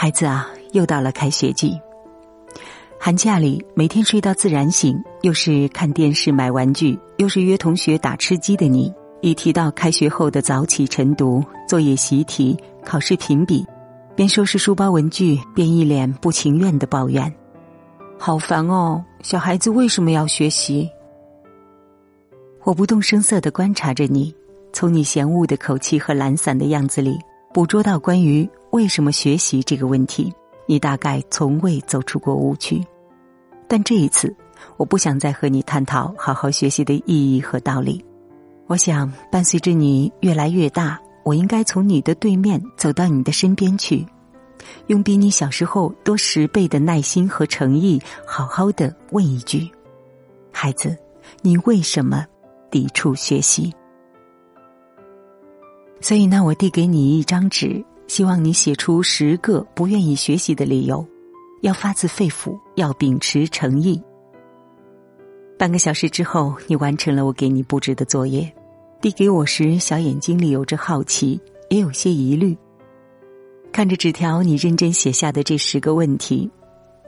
孩子啊，又到了开学季。寒假里，每天睡到自然醒，又是看电视、买玩具，又是约同学打吃鸡的你，一提到开学后的早起晨读、作业习题、考试评比，边收拾书包文具，边一脸不情愿的抱怨：“好烦哦！小孩子为什么要学习？”我不动声色的观察着你，从你嫌恶的口气和懒散的样子里，捕捉到关于为什么学习这个问题。你大概从未走出过误区，但这一次，我不想再和你探讨好好学习的意义和道理。我想，伴随着你越来越大，我应该从你的对面走到你的身边去，用比你小时候多十倍的耐心和诚意，好好的问一句：孩子，你为什么抵触学习？所以呢，我递给你一张纸。希望你写出十个不愿意学习的理由，要发自肺腑，要秉持诚意。半个小时之后，你完成了我给你布置的作业，递给我时，小眼睛里有着好奇，也有些疑虑。看着纸条，你认真写下的这十个问题，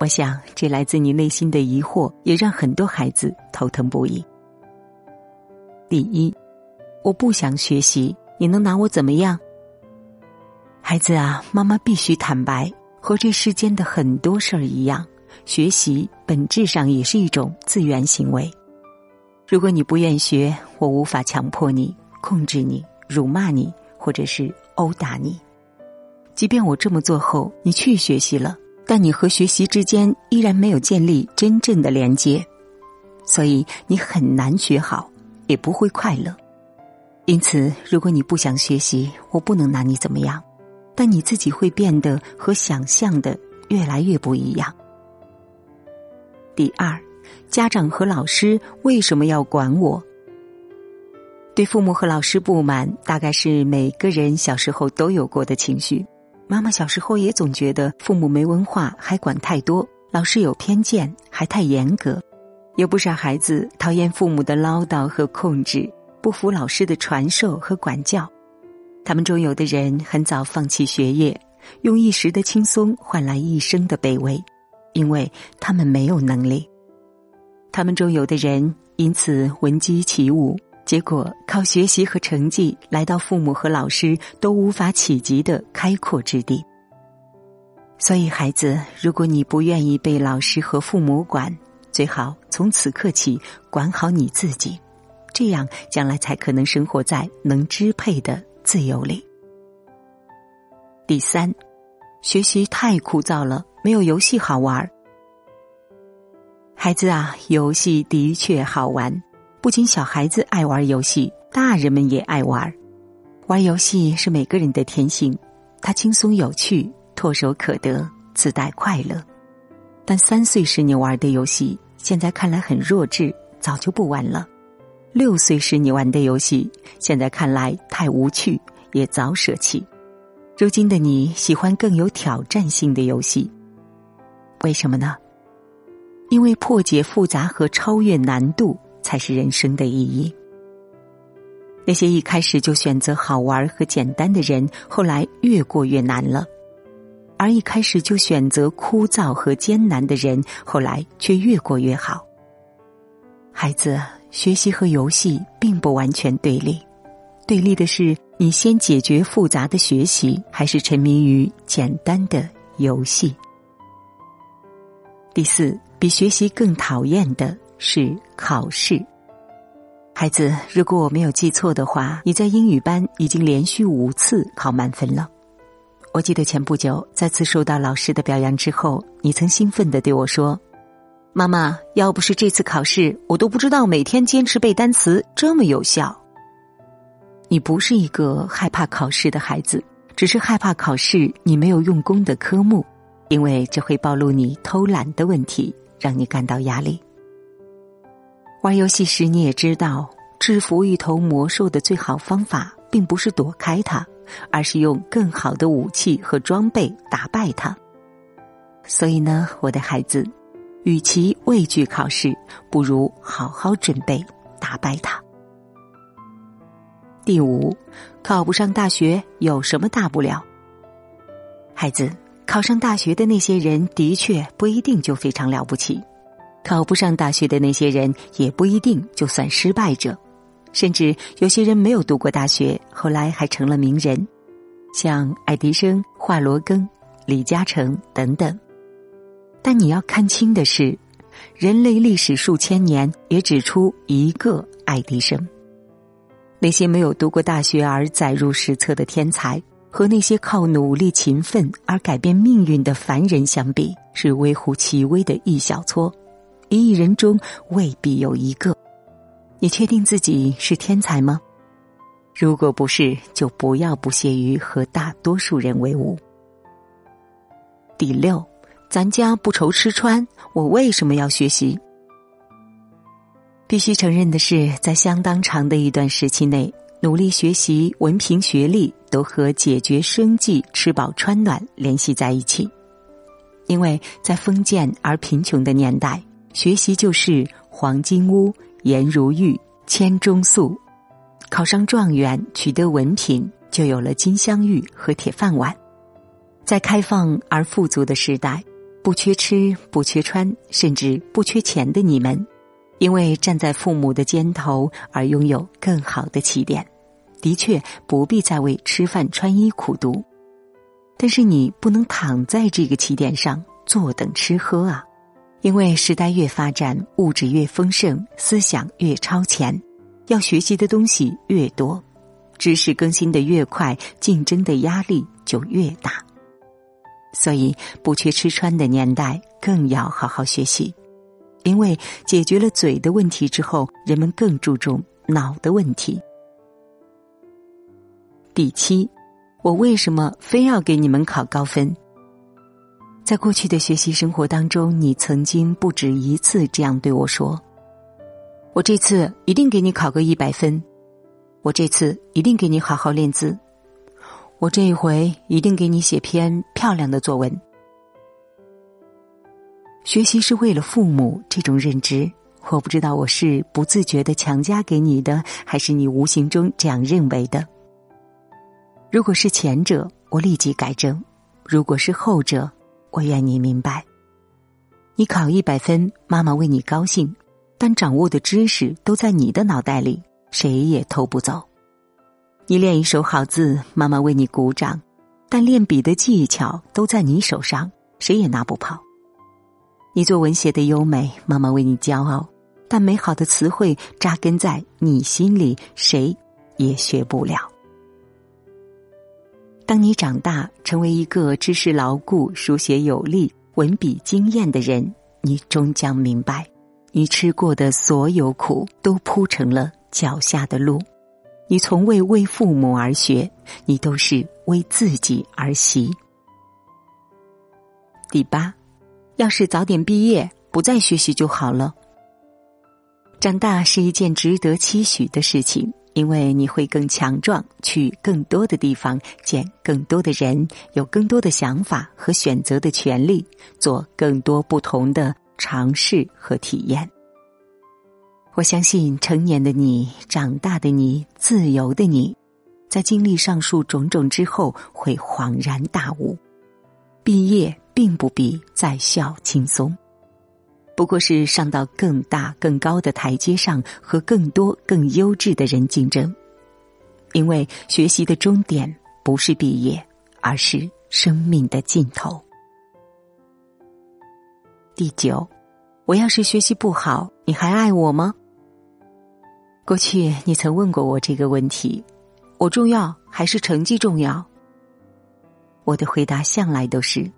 我想这来自你内心的疑惑，也让很多孩子头疼不已。第一，我不想学习，你能拿我怎么样？孩子啊，妈妈必须坦白，和这世间的很多事儿一样，学习本质上也是一种自愿行为。如果你不愿学，我无法强迫你、控制你、辱骂你，或者是殴打你。即便我这么做后，你去学习了，但你和学习之间依然没有建立真正的连接，所以你很难学好，也不会快乐。因此，如果你不想学习，我不能拿你怎么样。但你自己会变得和想象的越来越不一样。第二，家长和老师为什么要管我？对父母和老师不满，大概是每个人小时候都有过的情绪。妈妈小时候也总觉得父母没文化，还管太多；老师有偏见，还太严格。有不少孩子讨厌父母的唠叨和控制，不服老师的传授和管教。他们中有的人很早放弃学业，用一时的轻松换来一生的卑微，因为他们没有能力。他们中有的人因此闻鸡起舞，结果靠学习和成绩来到父母和老师都无法企及的开阔之地。所以，孩子，如果你不愿意被老师和父母管，最好从此刻起管好你自己，这样将来才可能生活在能支配的。自由里。第三，学习太枯燥了，没有游戏好玩。孩子啊，游戏的确好玩，不仅小孩子爱玩游戏，大人们也爱玩。玩游戏是每个人的天性，它轻松有趣，唾手可得，自带快乐。但三岁时你玩的游戏，现在看来很弱智，早就不玩了。六岁时你玩的游戏，现在看来太无趣，也早舍弃。如今的你喜欢更有挑战性的游戏，为什么呢？因为破解复杂和超越难度才是人生的意义。那些一开始就选择好玩和简单的人，后来越过越难了；而一开始就选择枯燥和艰难的人，后来却越过越好。孩子。学习和游戏并不完全对立，对立的是你先解决复杂的学习，还是沉迷于简单的游戏。第四，比学习更讨厌的是考试。孩子，如果我没有记错的话，你在英语班已经连续五次考满分了。我记得前不久再次受到老师的表扬之后，你曾兴奋的对我说。妈妈，要不是这次考试，我都不知道每天坚持背单词这么有效。你不是一个害怕考试的孩子，只是害怕考试你没有用功的科目，因为这会暴露你偷懒的问题，让你感到压力。玩游戏时你也知道，制服一头魔兽的最好方法，并不是躲开它，而是用更好的武器和装备打败它。所以呢，我的孩子。与其畏惧考试，不如好好准备，打败它。第五，考不上大学有什么大不了？孩子，考上大学的那些人的确不一定就非常了不起，考不上大学的那些人也不一定就算失败者，甚至有些人没有读过大学，后来还成了名人，像爱迪生、华罗庚、李嘉诚等等。但你要看清的是，人类历史数千年也只出一个爱迪生。那些没有读过大学而载入史册的天才，和那些靠努力勤奋而改变命运的凡人相比，是微乎其微的一小撮。一亿人中未必有一个。你确定自己是天才吗？如果不是，就不要不屑于和大多数人为伍。第六。咱家不愁吃穿，我为什么要学习？必须承认的是，在相当长的一段时期内，努力学习、文凭、学历都和解决生计、吃饱穿暖联系在一起。因为在封建而贫穷的年代，学习就是黄金屋、颜如玉、千钟粟。考上状元，取得文凭，就有了金镶玉和铁饭碗。在开放而富足的时代。不缺吃，不缺穿，甚至不缺钱的你们，因为站在父母的肩头而拥有更好的起点，的确不必再为吃饭穿衣苦读。但是你不能躺在这个起点上坐等吃喝啊！因为时代越发展，物质越丰盛，思想越超前，要学习的东西越多，知识更新的越快，竞争的压力就越大。所以，不缺吃穿的年代，更要好好学习，因为解决了嘴的问题之后，人们更注重脑的问题。第七，我为什么非要给你们考高分？在过去的学习生活当中，你曾经不止一次这样对我说：“我这次一定给你考个一百分，我这次一定给你好好练字。”我这一回一定给你写篇漂亮的作文。学习是为了父母这种认知，我不知道我是不自觉的强加给你的，还是你无形中这样认为的。如果是前者，我立即改正；如果是后者，我愿你明白。你考一百分，妈妈为你高兴，但掌握的知识都在你的脑袋里，谁也偷不走。你练一手好字，妈妈为你鼓掌；但练笔的技巧都在你手上，谁也拿不跑。你作文写的优美，妈妈为你骄傲；但美好的词汇扎根在你心里，谁也学不了。当你长大，成为一个知识牢固、书写有力、文笔惊艳的人，你终将明白，你吃过的所有苦，都铺成了脚下的路。你从未为父母而学，你都是为自己而习。第八，要是早点毕业，不再学习就好了。长大是一件值得期许的事情，因为你会更强壮，去更多的地方，见更多的人，有更多的想法和选择的权利，做更多不同的尝试和体验。我相信成年的你、长大的你、自由的你，在经历上述种种之后，会恍然大悟：毕业并不比在校轻松，不过是上到更大、更高的台阶上，和更多、更优质的人竞争。因为学习的终点不是毕业，而是生命的尽头。第九，我要是学习不好，你还爱我吗？过去你曾问过我这个问题：我重要还是成绩重要？我的回答向来都是：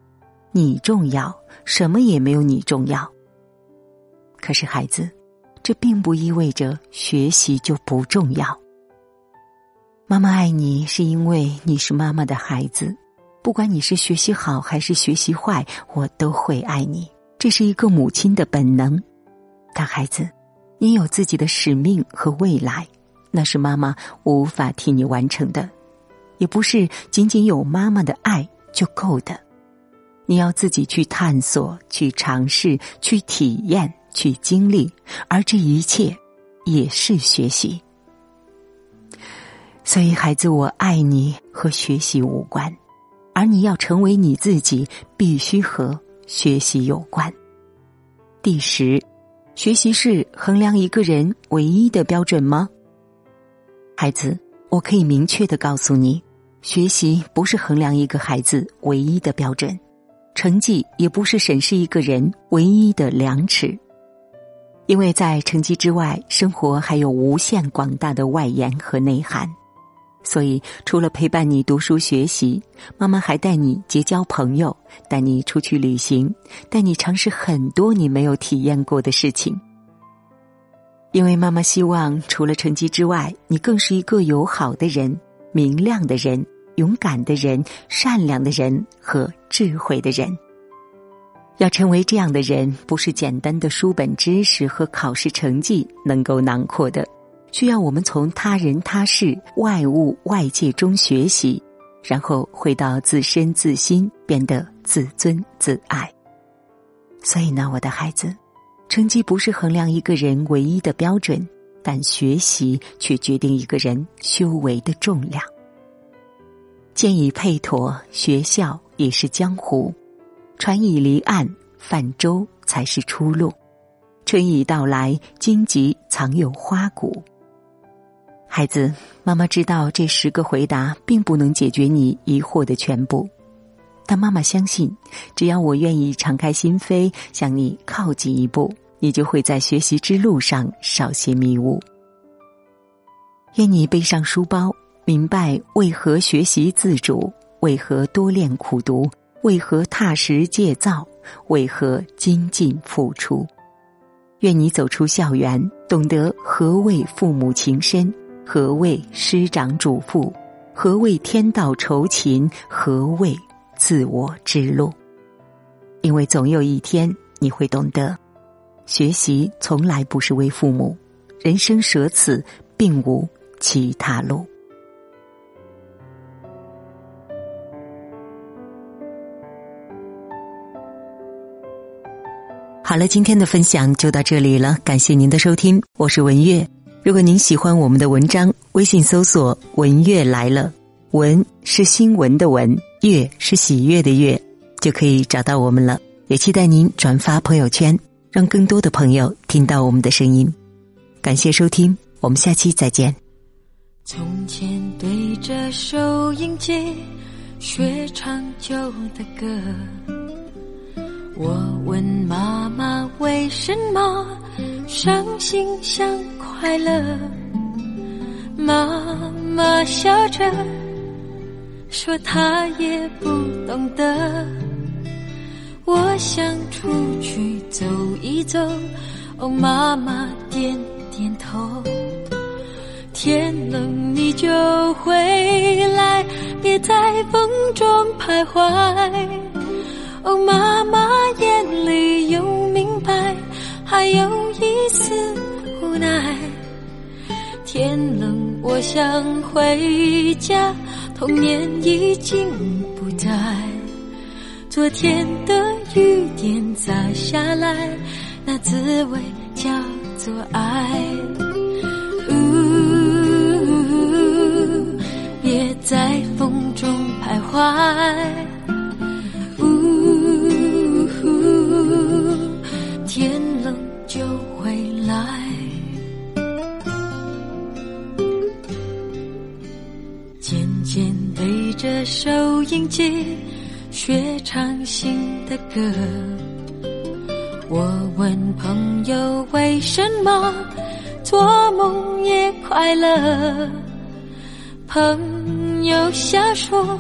你重要，什么也没有你重要。可是孩子，这并不意味着学习就不重要。妈妈爱你，是因为你是妈妈的孩子，不管你是学习好还是学习坏，我都会爱你。这是一个母亲的本能。但孩子。你有自己的使命和未来，那是妈妈无法替你完成的，也不是仅仅有妈妈的爱就够的。你要自己去探索、去尝试、去体验、去经历，而这一切也是学习。所以，孩子，我爱你和学习无关，而你要成为你自己，必须和学习有关。第十，学习是衡量一个人唯一的标准吗？孩子，我可以明确的告诉你，学习不是衡量一个孩子唯一的标准，成绩也不是审视一个人唯一的量尺。因为在成绩之外，生活还有无限广大的外延和内涵，所以除了陪伴你读书学习，妈妈还带你结交朋友，带你出去旅行，带你尝试很多你没有体验过的事情。因为妈妈希望，除了成绩之外，你更是一个友好的人、明亮的人、勇敢的人、善良的人和智慧的人。要成为这样的人，不是简单的书本知识和考试成绩能够囊括的，需要我们从他人、他事、外物、外界中学习，然后回到自身自心，变得自尊自爱。所以呢，我的孩子，成绩不是衡量一个人唯一的标准，但学习却决定一个人修为的重量。剑已配妥，学校也是江湖。船已离岸，泛舟才是出路。春已到来，荆棘藏有花骨。孩子，妈妈知道这十个回答并不能解决你疑惑的全部，但妈妈相信，只要我愿意敞开心扉向你靠近一步，你就会在学习之路上少些迷雾。愿你背上书包，明白为何学习自主，为何多练苦读。为何踏实戒造？为何精进付出？愿你走出校园，懂得何谓父母情深，何谓师长嘱咐，何谓天道酬勤，何谓自我之路。因为总有一天你会懂得，学习从来不是为父母，人生舍此，并无其他路。好了，今天的分享就到这里了，感谢您的收听，我是文月。如果您喜欢我们的文章，微信搜索“文月来了”，文是新闻的文，月是喜悦的月，就可以找到我们了。也期待您转发朋友圈，让更多的朋友听到我们的声音。感谢收听，我们下期再见。从前对着收音机学唱旧的歌。我问妈妈为什么伤心像快乐，妈妈笑着说她也不懂得。我想出去走一走，哦，妈妈点点头。天冷你就回来，别在风中徘徊。哦，妈妈眼里有明白，还有一丝无奈。天冷，我想回家，童年已经不在。昨天的雨点洒下来，那滋味叫做爱。呜，别在风中徘徊。呜，天冷对着收音机学唱新的歌，我问朋友为什么做梦也快乐，朋友笑说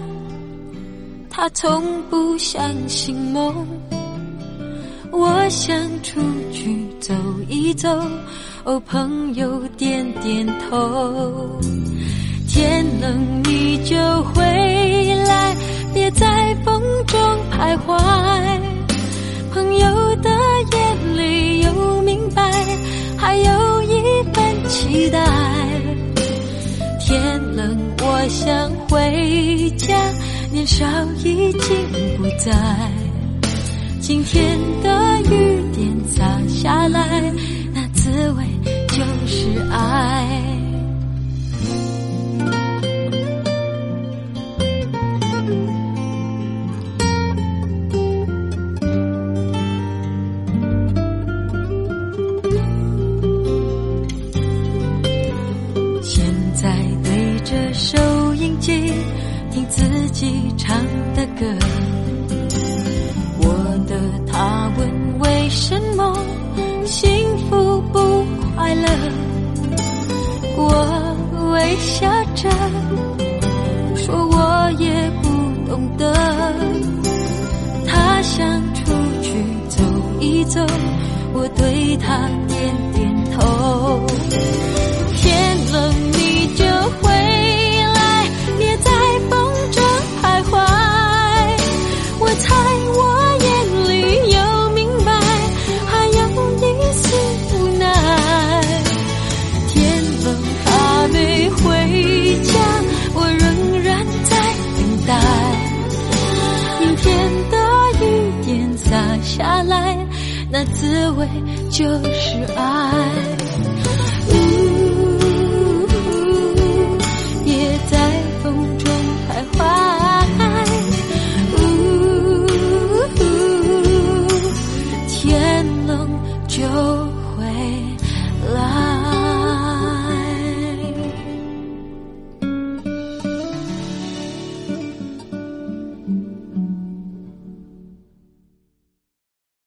他从不相信梦。我想出去走一走，哦，朋友点点头。天冷你就回来，别在风中徘徊。朋友的眼里有明白，还有一份期待。天冷我想回家，年少已经不在。今天的雨点洒下来，那滋味就是爱。走我对他点点头。天冷你就回来，别在风中徘徊。我猜我眼里有明白，还有一丝无奈。天冷还没回家，我仍然在等待。明天的雨点洒下来，那滋味就是爱。